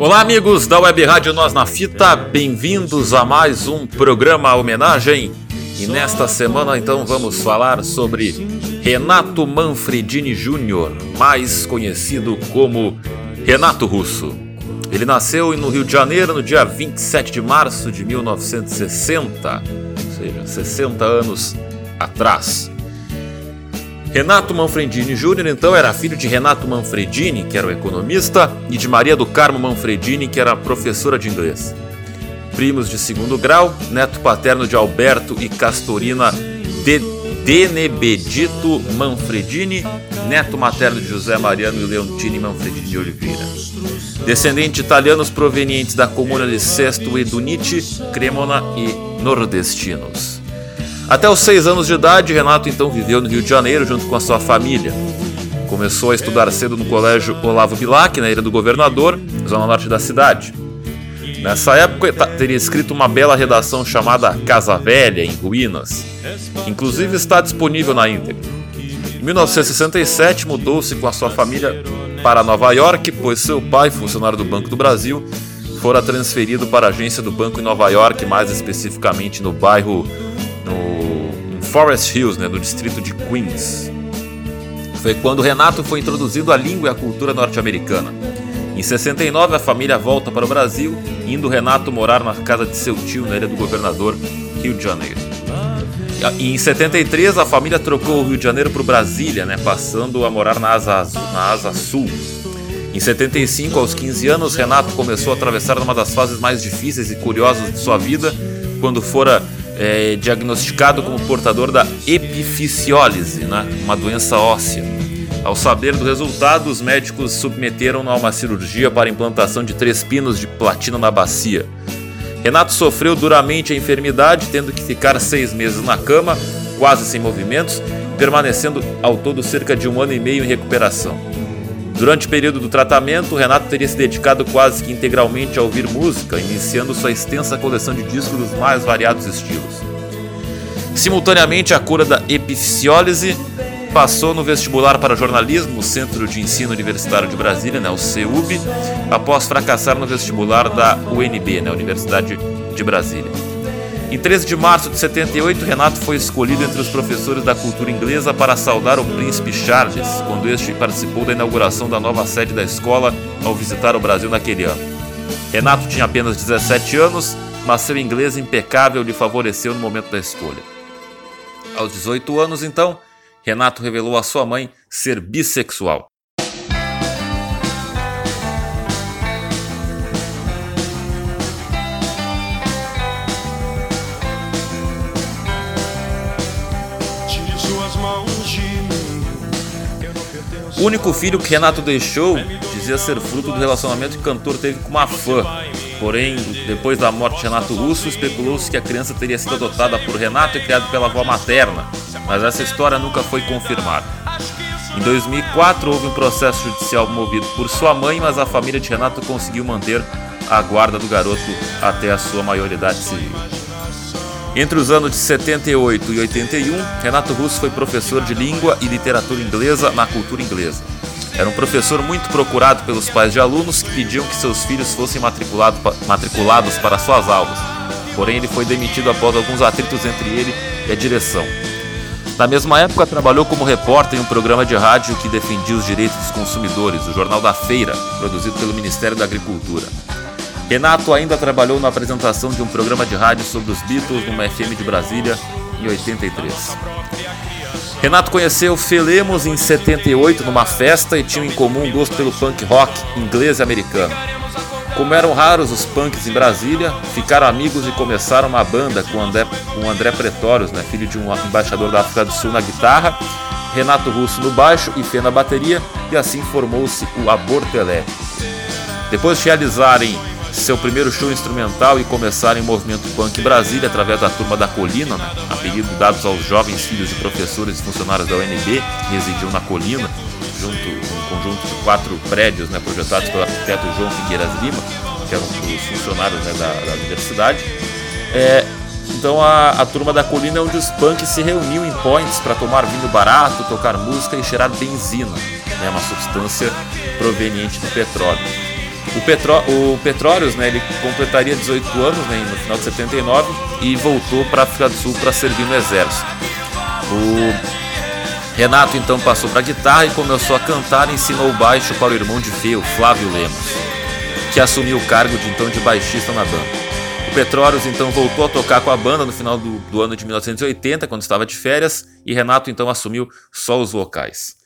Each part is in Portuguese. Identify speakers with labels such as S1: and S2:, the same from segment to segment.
S1: Olá, amigos da Web Rádio Nós na Fita, bem-vindos a mais um programa homenagem. E nesta semana, então, vamos falar sobre Renato Manfredini Jr., mais conhecido como Renato Russo. Ele nasceu no Rio de Janeiro no dia 27 de março de 1960, ou seja, 60 anos atrás. Renato Manfredini Júnior, então, era filho de Renato Manfredini, que era o economista, e de Maria do Carmo Manfredini, que era professora de inglês. Primos de segundo grau, neto paterno de Alberto e Castorina de Denebedito Manfredini, neto materno de José Mariano e Leontini Manfredini de Oliveira. Descendente de italianos provenientes da comuna de Sesto e Dunite, Cremona e nordestinos. Até os seis anos de idade, Renato então viveu no Rio de Janeiro junto com a sua família. Começou a estudar cedo no colégio Olavo Bilac, na Ilha do Governador, zona norte da cidade. Nessa época, teria escrito uma bela redação chamada Casa Velha, em Ruínas, que inclusive está disponível na íntegra. Em 1967, mudou-se com a sua família para Nova York, pois seu pai, funcionário do Banco do Brasil, fora transferido para a agência do banco em Nova York, mais especificamente no bairro Forest Hills, né, do distrito de Queens. Foi quando Renato foi introduzido à língua e à cultura norte-americana. Em 69, a família volta para o Brasil, indo Renato morar na casa de seu tio na Ilha do Governador, Rio de Janeiro. E em 73, a família trocou o Rio de Janeiro para Brasília, né, passando a morar na asa, na asa Sul. Em 75, aos 15 anos, Renato começou a atravessar uma das fases mais difíceis e curiosas de sua vida, quando fora é, diagnosticado como portador da epifisiólise, né, uma doença óssea. Ao saber do resultado, os médicos submeteram-no a uma cirurgia para implantação de três pinos de platina na bacia. Renato sofreu duramente a enfermidade, tendo que ficar seis meses na cama, quase sem movimentos, permanecendo ao todo cerca de um ano e meio em recuperação. Durante o período do tratamento, Renato teria se dedicado quase que integralmente a ouvir música, iniciando sua extensa coleção de discos dos mais variados estilos. Simultaneamente, a cura da epifisiólise passou no vestibular para jornalismo no Centro de Ensino Universitário de Brasília, né, o CEUB, após fracassar no vestibular da UNB, né, Universidade de Brasília. Em 13 de março de 78, Renato foi escolhido entre os professores da cultura inglesa para saudar o príncipe Charles, quando este participou da inauguração da nova sede da escola ao visitar o Brasil naquele ano. Renato tinha apenas 17 anos, mas seu inglês impecável lhe favoreceu no momento da escolha. Aos 18 anos, então, Renato revelou à sua mãe ser bissexual. O único filho que Renato deixou dizia ser fruto do relacionamento que o cantor teve com uma fã. Porém, depois da morte de Renato Russo, especulou-se que a criança teria sido adotada por Renato e criada pela avó materna, mas essa história nunca foi confirmada. Em 2004, houve um processo judicial movido por sua mãe, mas a família de Renato conseguiu manter a guarda do garoto até a sua maioridade civil. Entre os anos de 78 e 81, Renato Russo foi professor de língua e literatura inglesa na cultura inglesa. Era um professor muito procurado pelos pais de alunos que pediam que seus filhos fossem matriculados, matriculados para suas aulas. Porém, ele foi demitido após alguns atritos entre ele e a direção. Na mesma época, trabalhou como repórter em um programa de rádio que defendia os direitos dos consumidores, o Jornal da Feira, produzido pelo Ministério da Agricultura. Renato ainda trabalhou na apresentação de um programa de rádio sobre os Beatles numa FM de Brasília em 83. Renato conheceu Felemos em 78 numa festa e tinham em comum um gosto pelo punk rock inglês e americano. Como eram raros os punks em Brasília, ficaram amigos e começaram uma banda com André, com André Pretórios, né, filho de um embaixador da África do Sul na guitarra, Renato Russo no baixo e Fê na bateria, e assim formou-se o Aborto Elétrico. Depois de realizarem seu primeiro show instrumental e começarem o movimento punk em Brasília através da Turma da Colina, né? apelido dados aos jovens filhos de professores e funcionários da UNB que residiam na Colina, junto um conjunto de quatro prédios né, projetados pelo arquiteto João Figueiras Lima, que eram os funcionários né, da, da, universidade. É, então a, a, turma da colina é onde os punks se reuniam em points para tomar vinho barato, tocar música e cheirar benzina, né, uma substância proveniente do petróleo. O, Petro, o Petróleos, né, ele completaria 18 anos né, no final de 79 e voltou para a África do Sul para servir no exército. O Renato então passou para a guitarra e começou a cantar e ensinou baixo para o irmão de Feu, Flávio Lemos, que assumiu o cargo de então de baixista na banda. O Petróleos então voltou a tocar com a banda no final do, do ano de 1980, quando estava de férias, e Renato então assumiu só os vocais.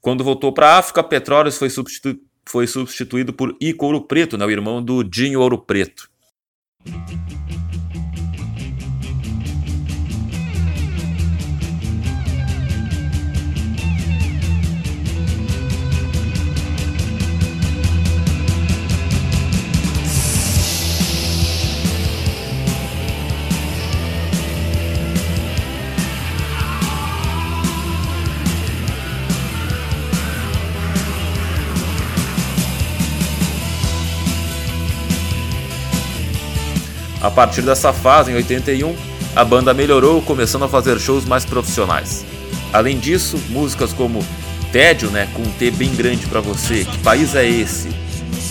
S1: Quando voltou para a África, Petróleos foi, substitu foi substituído por Ico Ouro Preto, né, o irmão do Dinho Ouro Preto. A partir dessa fase, em 81, a banda melhorou, começando a fazer shows mais profissionais. Além disso, músicas como Tédio, né, com um T bem grande para você, Que País é Esse?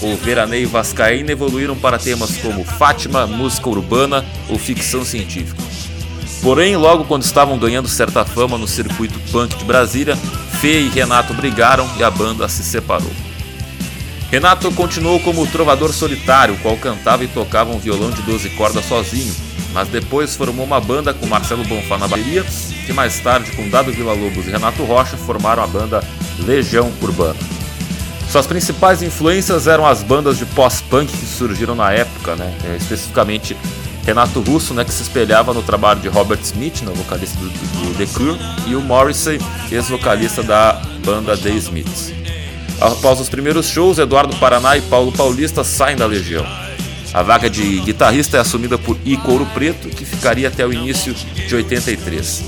S1: ou Veraneio Vascaína evoluíram para temas como Fátima, música urbana ou ficção científica. Porém, logo quando estavam ganhando certa fama no circuito punk de Brasília, Fê e Renato brigaram e a banda se separou. Renato continuou como trovador solitário, qual cantava e tocava um violão de 12 cordas sozinho, mas depois formou uma banda com Marcelo Bonfá na bateria, que mais tarde, com Dado Vila Lobos e Renato Rocha, formaram a banda Legião Urbana. Suas principais influências eram as bandas de pós-punk que surgiram na época, né? É, especificamente Renato Russo, né, que se espelhava no trabalho de Robert Smith, né, vocalista do, do The Cure, e o Morrissey, ex-vocalista da banda The Smiths. Após os primeiros shows, Eduardo Paraná e Paulo Paulista saem da Legião. A vaga de guitarrista é assumida por Ico Ouro Preto, que ficaria até o início de 83.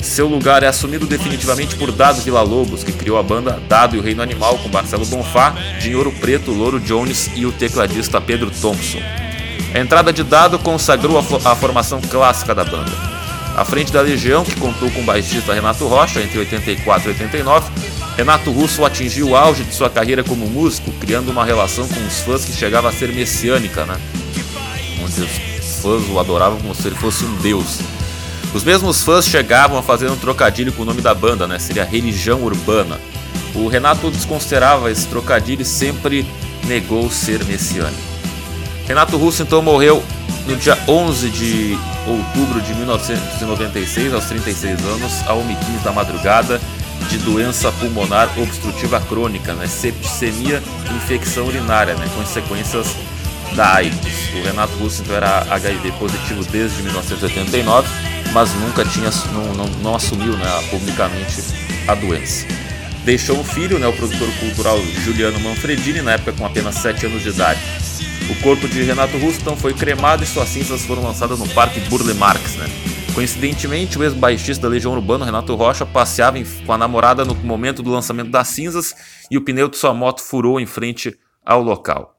S1: Seu lugar é assumido definitivamente por Dado Villa-Lobos, que criou a banda Dado e o Reino Animal com Marcelo Bonfá, Dinheiro Preto, Louro Jones e o tecladista Pedro Thompson. A entrada de Dado consagrou a, a formação clássica da banda. À frente da Legião, que contou com o baixista Renato Rocha entre 84 e 89, Renato Russo atingiu o auge de sua carreira como músico, criando uma relação com os fãs que chegava a ser messiânica, né? Onde os fãs o adoravam como se ele fosse um deus. Os mesmos fãs chegavam a fazer um trocadilho com o nome da banda, né? Seria Religião Urbana. O Renato desconsiderava esse trocadilho e sempre negou ser messiânico. Renato Russo então morreu no dia 11 de outubro de 1996, aos 36 anos, a 1h15 da madrugada, de doença pulmonar obstrutiva crônica, né? septicemia e infecção urinária, né? consequências da AIDS. O Renato Russo então, era HIV positivo desde 1989, mas nunca tinha, não, não, não assumiu né, publicamente a doença. Deixou um filho, né, o produtor cultural Juliano Manfredini, na época com apenas 7 anos de idade. O corpo de Renato Russo então, foi cremado e suas cinzas foram lançadas no Parque Burle Marx, né? Coincidentemente, o ex-baixista da Legião Urbana, Renato Rocha, passeava com a namorada no momento do lançamento das cinzas e o pneu de sua moto furou em frente ao local.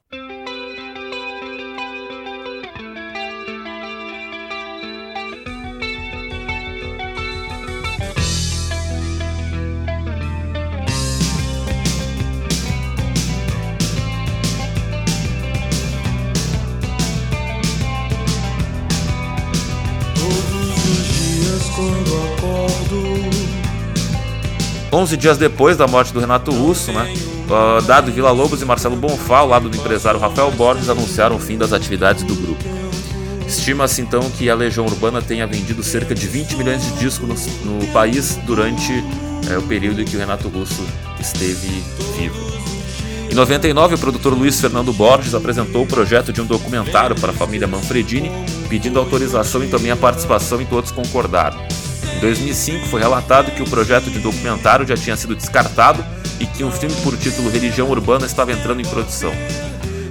S1: 11 dias depois da morte do Renato Russo, né, Dado Vila Lobos e Marcelo Bonfá, ao lado do empresário Rafael Borges, anunciaram o fim das atividades do grupo. Estima-se então que a Legião Urbana tenha vendido cerca de 20 milhões de discos no, no país durante é, o período em que o Renato Russo esteve vivo. Em 99, o produtor Luiz Fernando Borges apresentou o projeto de um documentário para a família Manfredini, pedindo autorização e também a participação, e todos concordaram. Em 2005 foi relatado que o projeto de documentário já tinha sido descartado e que um filme por título Religião Urbana estava entrando em produção.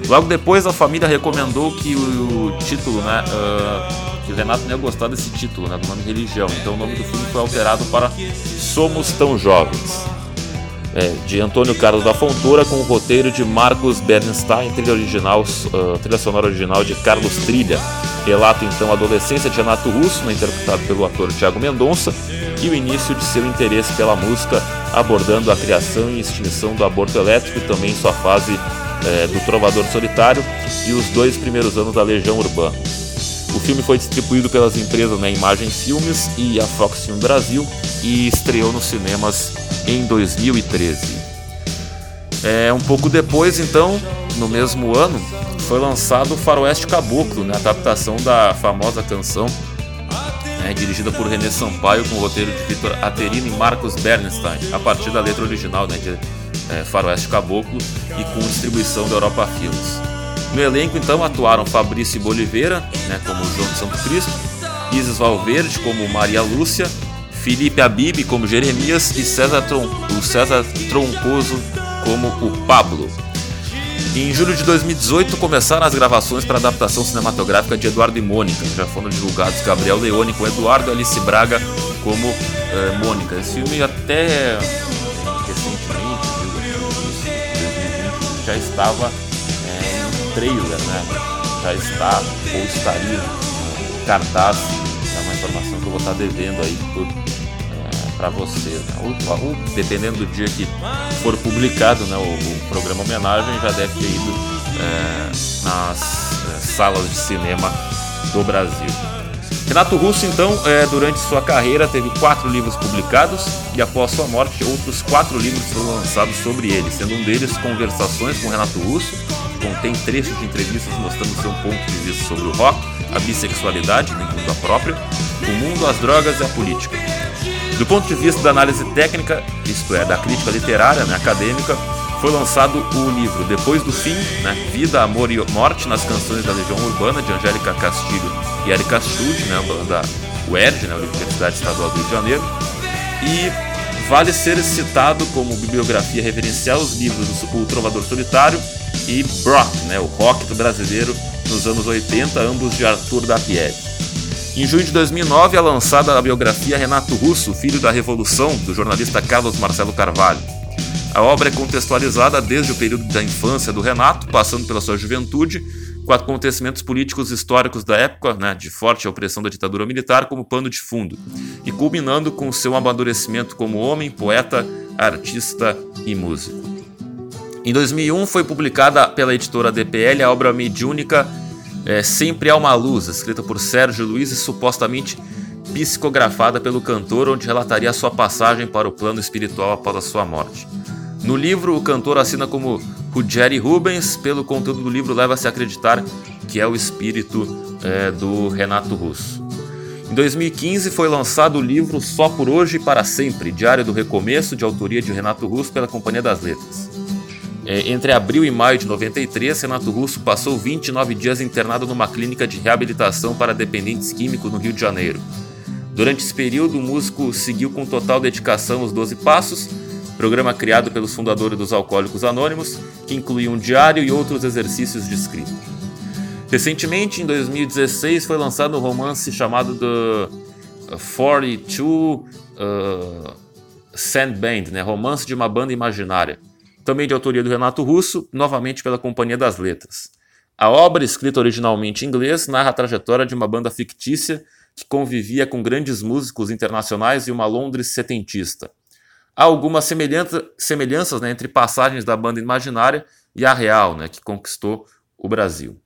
S1: Logo depois a família recomendou que o, título, né, uh, que o Renato não ia gostar desse título, né, do nome religião. Então o nome do filme foi alterado para Somos Tão Jovens. É, de Antônio Carlos da Fontoura com o roteiro de Marcos Bernstein, trilha, original, uh, trilha sonora original de Carlos Trilha. Relata então a adolescência de Renato Russo, interpretado pelo ator Tiago Mendonça, e o início de seu interesse pela música, abordando a criação e extinção do aborto elétrico e também sua fase é, do Trovador Solitário e os dois primeiros anos da Legião Urbana. O filme foi distribuído pelas empresas né, Imagem Filmes e a Fox Film Brasil e estreou nos cinemas em 2013. É, um pouco depois, então, no mesmo ano, foi lançado Faroeste Caboclo, né, adaptação da famosa canção né, dirigida por René Sampaio com o roteiro de Vitor Aterino e Marcos Bernstein, a partir da letra original né, de é, Faroeste Caboclo e com distribuição da Europa Filmes. No elenco, então, atuaram Fabrício Boliveira, né, como João de Santo Cristo, Isis Valverde, como Maria Lúcia, Felipe Abib, como Jeremias, e César Tron o César Troncoso, como o Pablo. Em julho de 2018 começaram as gravações para a adaptação cinematográfica de Eduardo e Mônica. Já foram divulgados Gabriel Leone com Eduardo e Alice Braga como uh, Mônica. Esse filme até recentemente, já estava é, no trailer, né? Já está ou estaria no cartaz. É uma informação que eu vou estar devendo aí para você. Né? Dependendo do dia que for publicado né, o, o programa homenagem, já deve ter ido é, nas é, salas de cinema do Brasil. Renato Russo, então, é, durante sua carreira, teve quatro livros publicados e, após sua morte, outros quatro livros foram lançados sobre ele, sendo um deles Conversações com Renato Russo, que contém trechos de entrevistas mostrando seu ponto de vista sobre o rock, a bissexualidade, incluindo a própria, o mundo, as drogas e a política. Do ponto de vista da análise técnica, isto é, da crítica literária, né, acadêmica, foi lançado o livro Depois do Fim, né, Vida, Amor e Morte nas Canções da Legião Urbana, de Angélica Castilho e Erika Stude, né, a banda UERJ, né, Universidade Estadual do Rio de Janeiro. E vale ser citado como bibliografia referencial os livros O Trovador Solitário e Brock, né, o rock do brasileiro nos anos 80, ambos de Arthur da Pieve. Em junho de 2009 é lançada a biografia Renato Russo, filho da Revolução, do jornalista Carlos Marcelo Carvalho. A obra é contextualizada desde o período da infância do Renato, passando pela sua juventude, com acontecimentos políticos históricos da época, né, de forte opressão da ditadura militar, como pano de fundo, e culminando com seu amadurecimento como homem, poeta, artista e músico. Em 2001 foi publicada pela editora DPL a obra mediúnica é, Sempre Há uma Luz, escrita por Sérgio Luiz e supostamente psicografada pelo cantor, onde relataria a sua passagem para o plano espiritual após a sua morte. No livro, o cantor assina como Ruggieri Rubens, pelo conteúdo do livro leva-se a acreditar que é o espírito é, do Renato Russo. Em 2015 foi lançado o livro Só por Hoje e para Sempre, Diário do Recomeço, de autoria de Renato Russo pela Companhia das Letras. É, entre abril e maio de 93, Renato Russo passou 29 dias internado numa clínica de reabilitação para dependentes químicos no Rio de Janeiro. Durante esse período, o músico seguiu com total dedicação os 12 Passos, programa criado pelos fundadores dos Alcoólicos Anônimos, que incluía um diário e outros exercícios de escrita. Recentemente, em 2016, foi lançado um romance chamado The 42 uh, Sand Band, né? romance de uma banda imaginária também de autoria do Renato Russo, novamente pela Companhia das Letras. A obra, escrita originalmente em inglês, narra a trajetória de uma banda fictícia que convivia com grandes músicos internacionais e uma Londres setentista. Há algumas semelhança, semelhanças né, entre passagens da banda imaginária e a real, né, que conquistou o Brasil.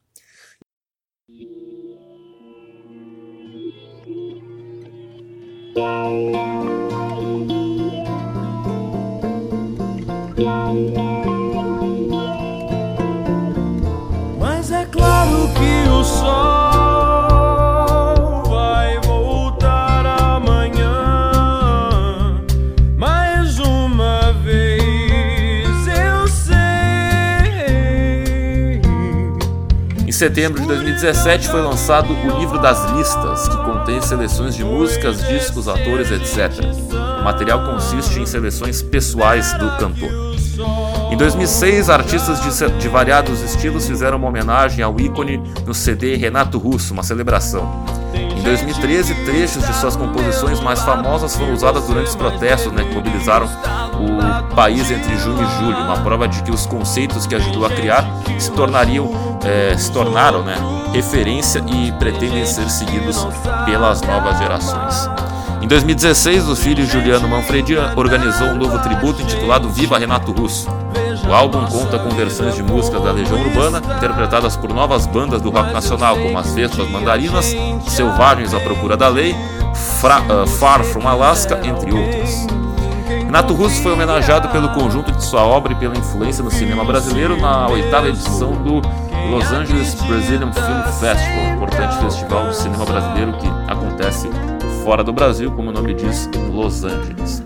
S2: Mas é claro que o sol vai voltar amanhã. Mais uma vez eu sei.
S1: Em setembro de 2017 foi lançado o livro das listas, que contém seleções de músicas, discos, atores, etc. O material consiste em seleções pessoais do cantor. Em 2006, artistas de, de, variados estilos fizeram uma homenagem ao ícone no CD Renato Russo, uma celebração. Em 2013, trechos de suas composições mais famosas foram usadas durante os protestos né, que mobilizaram o país entre junho e julho, uma prova de que os conceitos que ajudou a criar se tornariam, é, se tornaram né, referência e pretendem ser seguidos pelas novas gerações. Em 2016, o filho Juliano Manfredi organizou um novo tributo intitulado Viva Renato Russo. O álbum conta com versões de músicas da Legião Urbana, interpretadas por novas bandas do rock nacional, como as Vespas Mandarinas, Selvagens à Procura da Lei, Fra uh, Far From Alaska, entre outras. Renato Russo foi homenageado pelo conjunto de sua obra e pela influência no cinema brasileiro na oitava edição do Los Angeles Brazilian Film Festival, importante festival do cinema brasileiro que acontece fora do Brasil, como o nome diz, Los Angeles.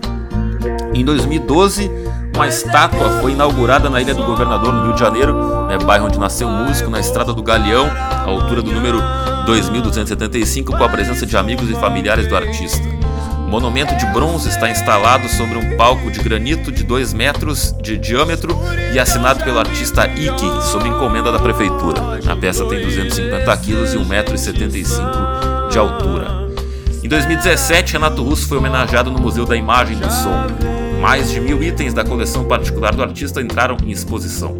S1: Em 2012, uma estátua foi inaugurada na Ilha do Governador, no Rio de Janeiro, né, bairro onde nasceu o músico, na Estrada do Galeão, à altura do número 2275, com a presença de amigos e familiares do artista. O monumento de bronze está instalado sobre um palco de granito de 2 metros de diâmetro e assinado pelo artista Ike, sob encomenda da prefeitura. A peça tem 250 quilos e 1,75m de altura. Em 2017, Renato Russo foi homenageado no Museu da Imagem do Som. Mais de mil itens da coleção particular do artista entraram em exposição.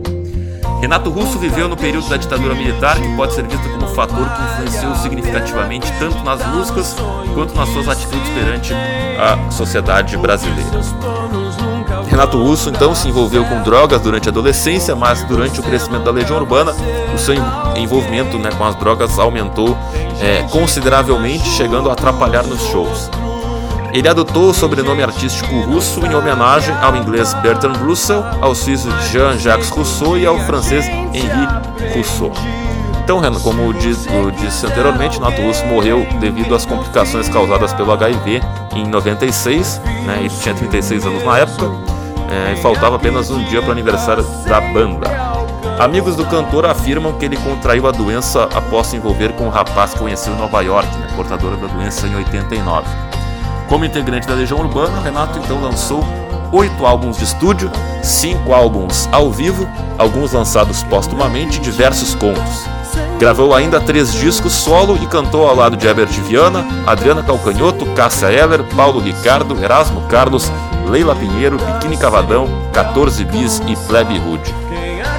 S1: Renato Russo viveu no período da ditadura militar, que pode ser visto como um fator que influenciou significativamente tanto nas músicas quanto nas suas atitudes perante a sociedade brasileira. Renato Russo então se envolveu com drogas durante a adolescência, mas durante o crescimento da Legião Urbana, o seu envolvimento né, com as drogas aumentou é, consideravelmente, chegando a atrapalhar nos shows. Ele adotou o sobrenome artístico russo em homenagem ao inglês Bertrand Russell, ao suíço Jean-Jacques Rousseau e ao francês Henri Rousseau. Então, como eu disse anteriormente, Renato Russo morreu devido às complicações causadas pelo HIV em 96, né, ele tinha 36 anos na época, é, e faltava apenas um dia para o aniversário da banda. Amigos do cantor afirmam que ele contraiu a doença após se envolver com um rapaz que conheceu em Nova York, né, portadora da doença em 89. Como integrante da Legião Urbana, Renato então lançou oito álbuns de estúdio, cinco álbuns ao vivo, alguns lançados póstumamente e diversos contos. Gravou ainda três discos solo e cantou ao lado de Herbert Viana, Adriana Calcanhoto, Cássia Eller, Paulo Ricardo, Erasmo Carlos, Leila Pinheiro, Biquíni Cavadão, 14 Bis e Plebe Hood.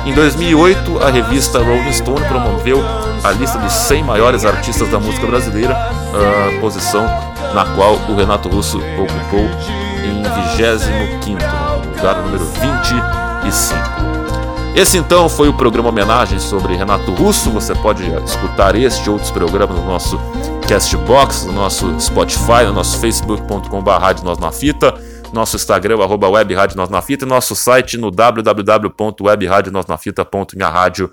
S1: Em 2008, a revista Rolling Stone promoveu a lista dos 100 maiores artistas da música brasileira, a posição na qual o Renato Russo ocupou em 25º, lugar número 25. Esse então foi o programa homenagem sobre Renato Russo. Você pode escutar este e outros programas no nosso Castbox, no nosso Spotify, no nosso facebook.com.br Nós na Fita, nosso Instagram, arroba Web Rádio Nós na Fita e nosso site no www.webradionosnafita.minharadio.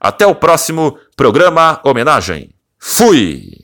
S1: Até o próximo programa homenagem. Fui!